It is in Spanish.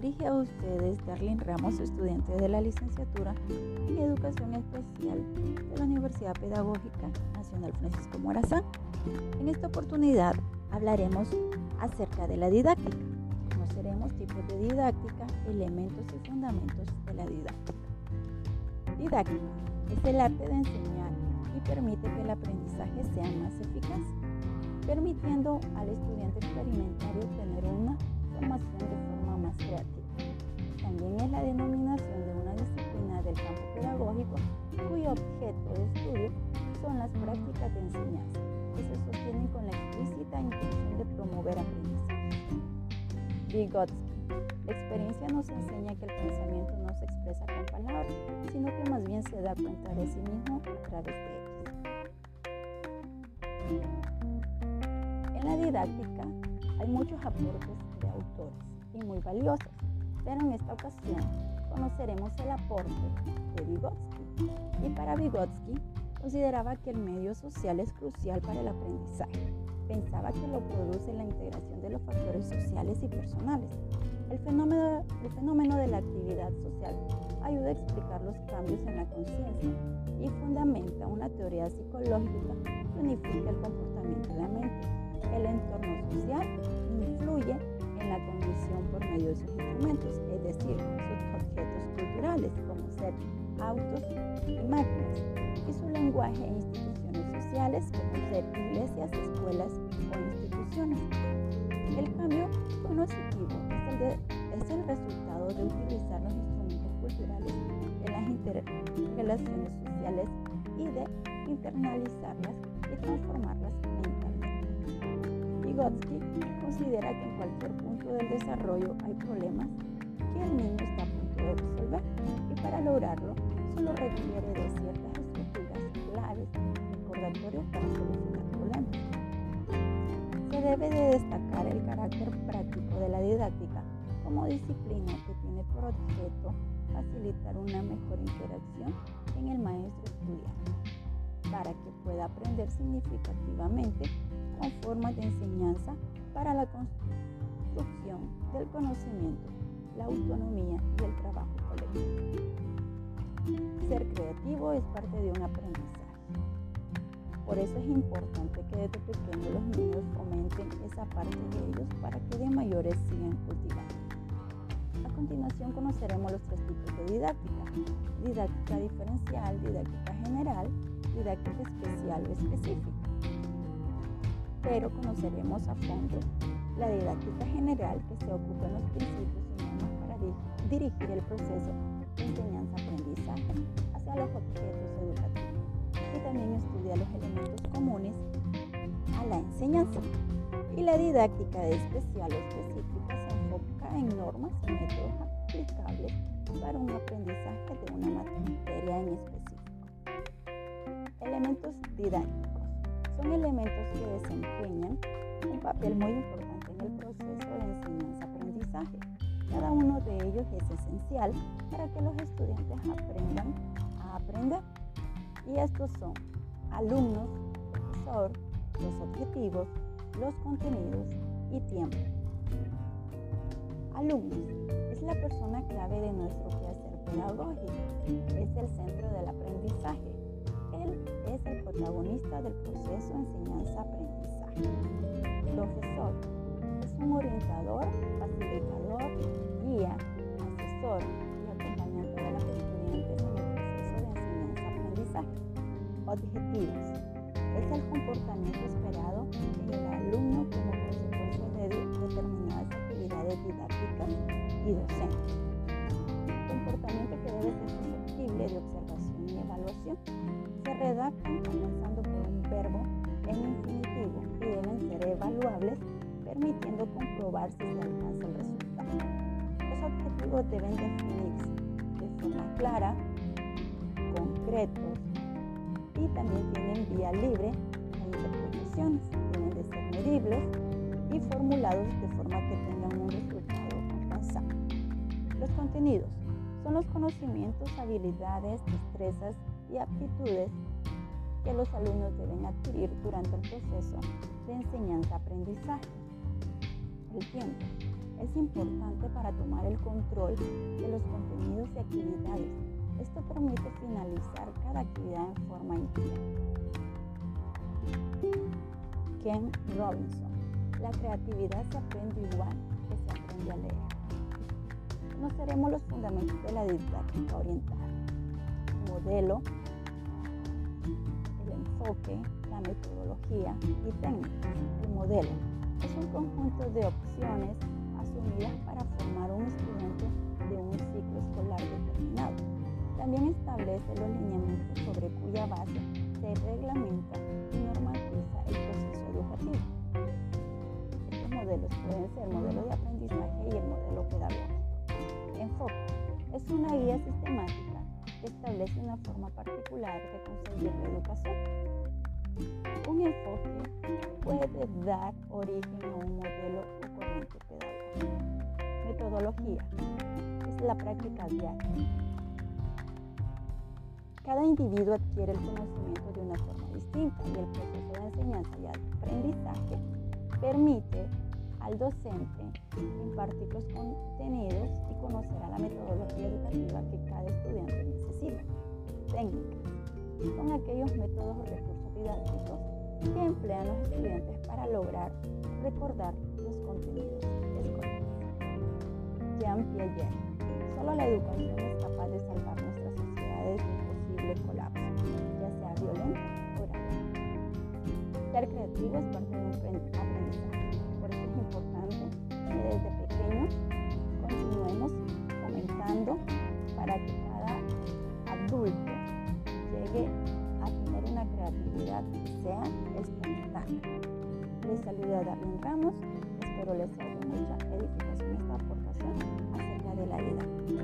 dirige a ustedes Darlene Ramos, estudiante de la licenciatura en Educación Especial de la Universidad Pedagógica Nacional Francisco Morazán. En esta oportunidad hablaremos acerca de la didáctica. Conoceremos tipos de didáctica, elementos y fundamentos de la didáctica. Didáctica es el arte de enseñar y permite que el aprendizaje sea más eficaz, permitiendo al estudiante experimentar y obtener una las prácticas de enseñanza, que se sostienen con la explícita intención de promover aprendizaje. Vygotsky. La experiencia nos enseña que el pensamiento no se expresa con palabras, sino que más bien se da cuenta de sí mismo a través de ellas. En la didáctica hay muchos aportes de autores y muy valiosos, pero en esta ocasión conoceremos el aporte de Vygotsky. Y para Vygotsky consideraba que el medio social es crucial para el aprendizaje. Pensaba que lo produce la integración de los factores sociales y personales. El fenómeno, de la actividad social ayuda a explicar los cambios en la conciencia y fundamenta una teoría psicológica que unifica el comportamiento de la mente. El entorno social influye en la condición por medio de sus instrumentos, es decir, sus objetos culturales, como ser autos y máquinas, y su lenguaje e instituciones sociales, como ser iglesias, escuelas o instituciones. El cambio cognitivo es el, es el resultado de utilizar los instrumentos culturales en las interrelaciones sociales y de internalizarlas y transformarlas mentalmente. Vygotsky considera que en cualquier punto del desarrollo hay problemas que el niño está a punto de resolver y para lograrlo solo requiere de ciertas estructuras claves recordatorios para solucionar problemas. Se debe de destacar el carácter práctico de la didáctica como disciplina que tiene por objeto facilitar una mejor interacción en el maestro estudiante para que pueda aprender significativamente con formas de enseñanza para la construcción del conocimiento, la autonomía y el trabajo colectivo. Ser creativo es parte de un aprendizaje. Por eso es importante que desde pequeños los niños fomenten esa parte de ellos para que de mayores sigan cultivando. A continuación conoceremos los tres tipos de didáctica. Didáctica diferencial, didáctica general, didáctica especial o específica pero conoceremos a fondo la didáctica general que se ocupa en los principios y normas para dirigir el proceso enseñanza-aprendizaje hacia los objetos educativos y también estudia los elementos comunes a la enseñanza. Y la didáctica especial o específica se enfoca en normas y métodos aplicables para un aprendizaje de una materia en específico. Elementos didácticos son elementos que desempeñan un papel muy importante en el proceso de enseñanza-aprendizaje. Ellos es esencial para que los estudiantes aprendan a aprender. Y estos son alumnos, profesor, los objetivos, los contenidos y tiempo. Alumnos es la persona clave de nuestro quehacer pedagógico. Es el centro del aprendizaje él es el protagonista del proceso enseñanza-aprendizaje. Profesor es un orientador, facilitador, guía, y acompañante de los estudiantes en el proceso de enseñanza-aprendizaje. Objetivos es el comportamiento esperado en el alumno como consecuencia de determinadas actividades didácticas y docentes. Comportamiento que debe ser susceptible de observación y evaluación se redactan comenzando por un verbo en infinitivo y deben ser evaluables, permitiendo comprobar si se alcanza el resultado. Objetivos deben definirse de forma clara, concretos y también tienen vía libre de interpretaciones. Deben de ser medibles y formulados de forma que tengan un resultado alcanzable. Los contenidos son los conocimientos, habilidades, destrezas y aptitudes que los alumnos deben adquirir durante el proceso de enseñanza-aprendizaje. El tiempo es importante para tomar el control de los contenidos y actividades. Esto permite finalizar cada actividad en forma íntegra. Ken Robinson. La creatividad se aprende igual que se aprende a leer. Conoceremos los fundamentos de la didáctica orientada. Modelo, el enfoque, la metodología y técnicas. El modelo es un conjunto de opciones asumidas para formar un estudiante de un ciclo escolar determinado. También establece los lineamientos sobre cuya base se reglamenta y normatiza el proceso educativo. Estos modelos pueden ser el modelo de aprendizaje y el modelo pedagógico. Enfoque es una guía sistemática que establece una forma particular de conseguir la educación. Un enfoque puede dar origen a un modelo o corriente pedagógico. Metodología es la práctica diaria. Cada individuo adquiere el conocimiento de una forma distinta y el proceso de enseñanza y aprendizaje permite al docente impartir los contenidos y conocer a la metodología educativa que cada estudiante necesita. Técnicas son aquellos métodos o recursos didácticos que emplean los estudiantes para lograr recordar los contenidos. Jean Piaget. Solo la educación es capaz de salvar nuestras sociedades de posible colapso, ya sea violento o grave. Ser creativo es parte de un aprendizaje. Por eso es importante que desde pequeños continuemos comentando para que cada adulto llegue a tener una creatividad que sea espontánea. Les saluda Darlene Ramos pero les hago mucha edificación esta aportación acerca de la vida.